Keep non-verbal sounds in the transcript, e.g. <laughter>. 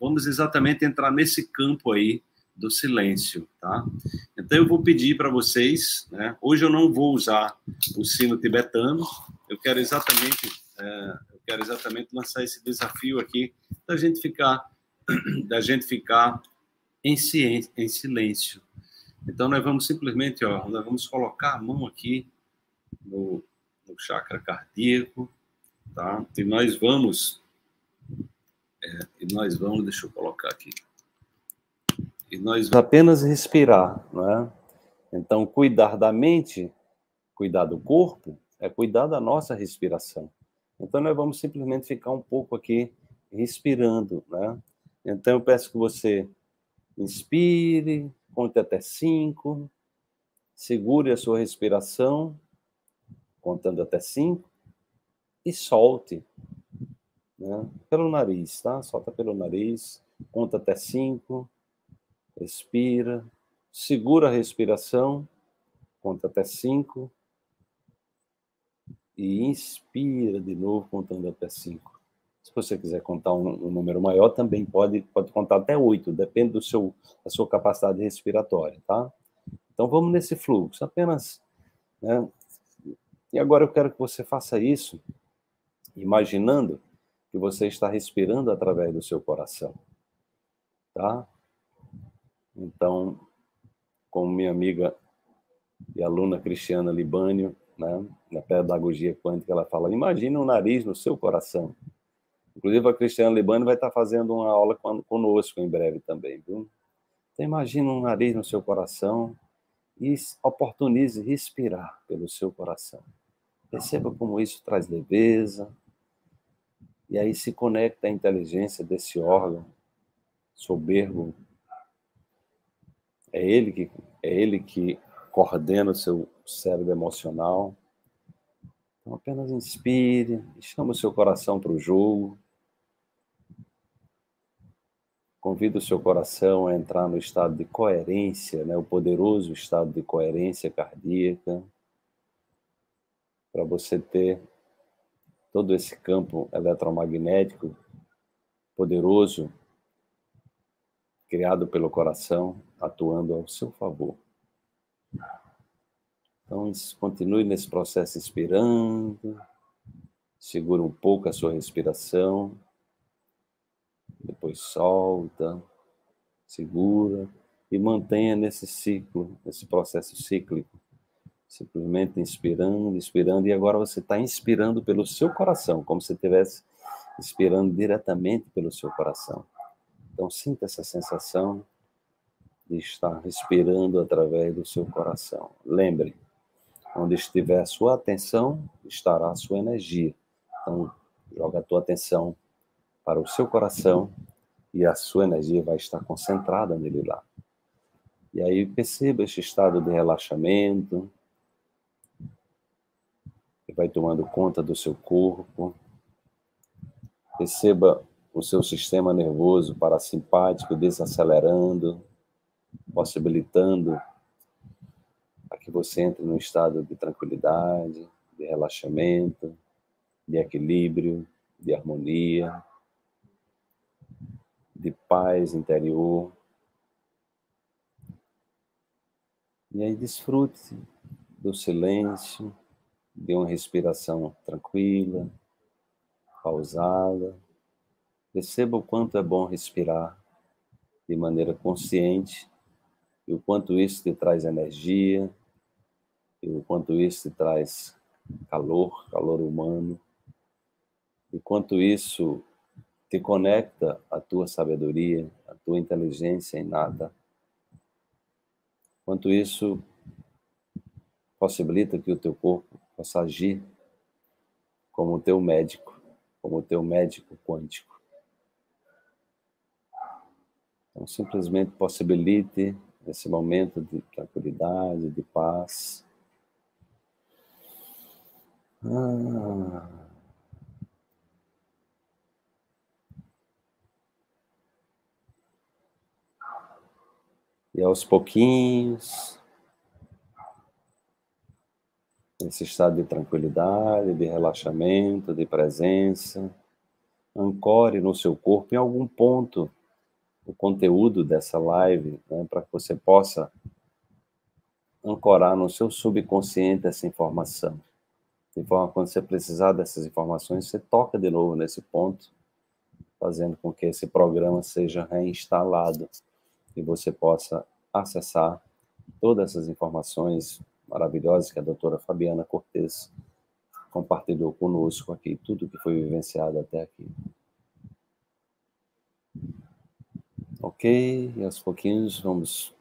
vamos exatamente entrar nesse campo aí do silêncio, tá? Então eu vou pedir para vocês, né? Hoje eu não vou usar o sino tibetano, eu quero exatamente, é, eu quero exatamente lançar esse desafio aqui da gente ficar, <clears throat> da gente ficar em, ciência, em silêncio. Então nós vamos simplesmente, ó, nós vamos colocar a mão aqui no, no chakra cardíaco, tá? E nós vamos, é, e nós vamos, deixa eu colocar aqui e nós apenas respirar, né? Então, cuidar da mente, cuidar do corpo, é cuidar da nossa respiração. Então, nós vamos simplesmente ficar um pouco aqui respirando, né? Então, eu peço que você inspire, conte até cinco, segure a sua respiração, contando até cinco, e solte, né? Pelo nariz, tá? Solta pelo nariz, conta até cinco, Respira, segura a respiração, conta até cinco. E inspira de novo, contando até cinco. Se você quiser contar um, um número maior, também pode, pode contar até oito, depende do seu, da sua capacidade respiratória, tá? Então vamos nesse fluxo, apenas. Né? E agora eu quero que você faça isso, imaginando que você está respirando através do seu coração, tá? Então, como minha amiga e aluna Cristiana Libânio, né, na pedagogia quântica, ela fala: imagine um nariz no seu coração. Inclusive, a Cristiana Libânio vai estar fazendo uma aula conosco em breve também, viu? Então, imagine um nariz no seu coração e oportunize respirar pelo seu coração. Perceba como isso traz leveza, e aí se conecta à inteligência desse órgão soberbo é ele que é ele que coordena o seu cérebro emocional. Então apenas inspire, chama o seu coração para o jogo. Convida o seu coração a entrar no estado de coerência, né, o poderoso estado de coerência cardíaca, para você ter todo esse campo eletromagnético poderoso criado pelo coração, atuando ao seu favor. Então, continue nesse processo inspirando, segura um pouco a sua respiração, depois solta, segura e mantenha nesse ciclo, nesse processo cíclico. Simplesmente inspirando, inspirando, e agora você está inspirando pelo seu coração, como se estivesse inspirando diretamente pelo seu coração. Então, sinta essa sensação de estar respirando através do seu coração. Lembre, onde estiver a sua atenção, estará a sua energia. Então, joga a tua atenção para o seu coração e a sua energia vai estar concentrada nele lá. E aí perceba este estado de relaxamento, vai tomando conta do seu corpo. Perceba o seu sistema nervoso parasimpático desacelerando, possibilitando a que você entre num estado de tranquilidade, de relaxamento, de equilíbrio, de harmonia, de paz interior. E aí desfrute do silêncio, de uma respiração tranquila, pausada. Perceba o quanto é bom respirar de maneira consciente e o quanto isso te traz energia e o quanto isso te traz calor, calor humano, e quanto isso te conecta à tua sabedoria, à tua inteligência inata, quanto isso possibilita que o teu corpo possa agir como teu médico, como teu médico quântico. Então, simplesmente possibilite esse momento de tranquilidade, de paz. Ah. E aos pouquinhos, esse estado de tranquilidade, de relaxamento, de presença, ancore no seu corpo em algum ponto o conteúdo dessa live, né, para que você possa ancorar no seu subconsciente essa informação. De forma quando você precisar dessas informações, você toca de novo nesse ponto, fazendo com que esse programa seja reinstalado e você possa acessar todas essas informações maravilhosas que a doutora Fabiana Cortes compartilhou conosco aqui, tudo que foi vivenciado até aqui. Ok, e aos pouquinhos vamos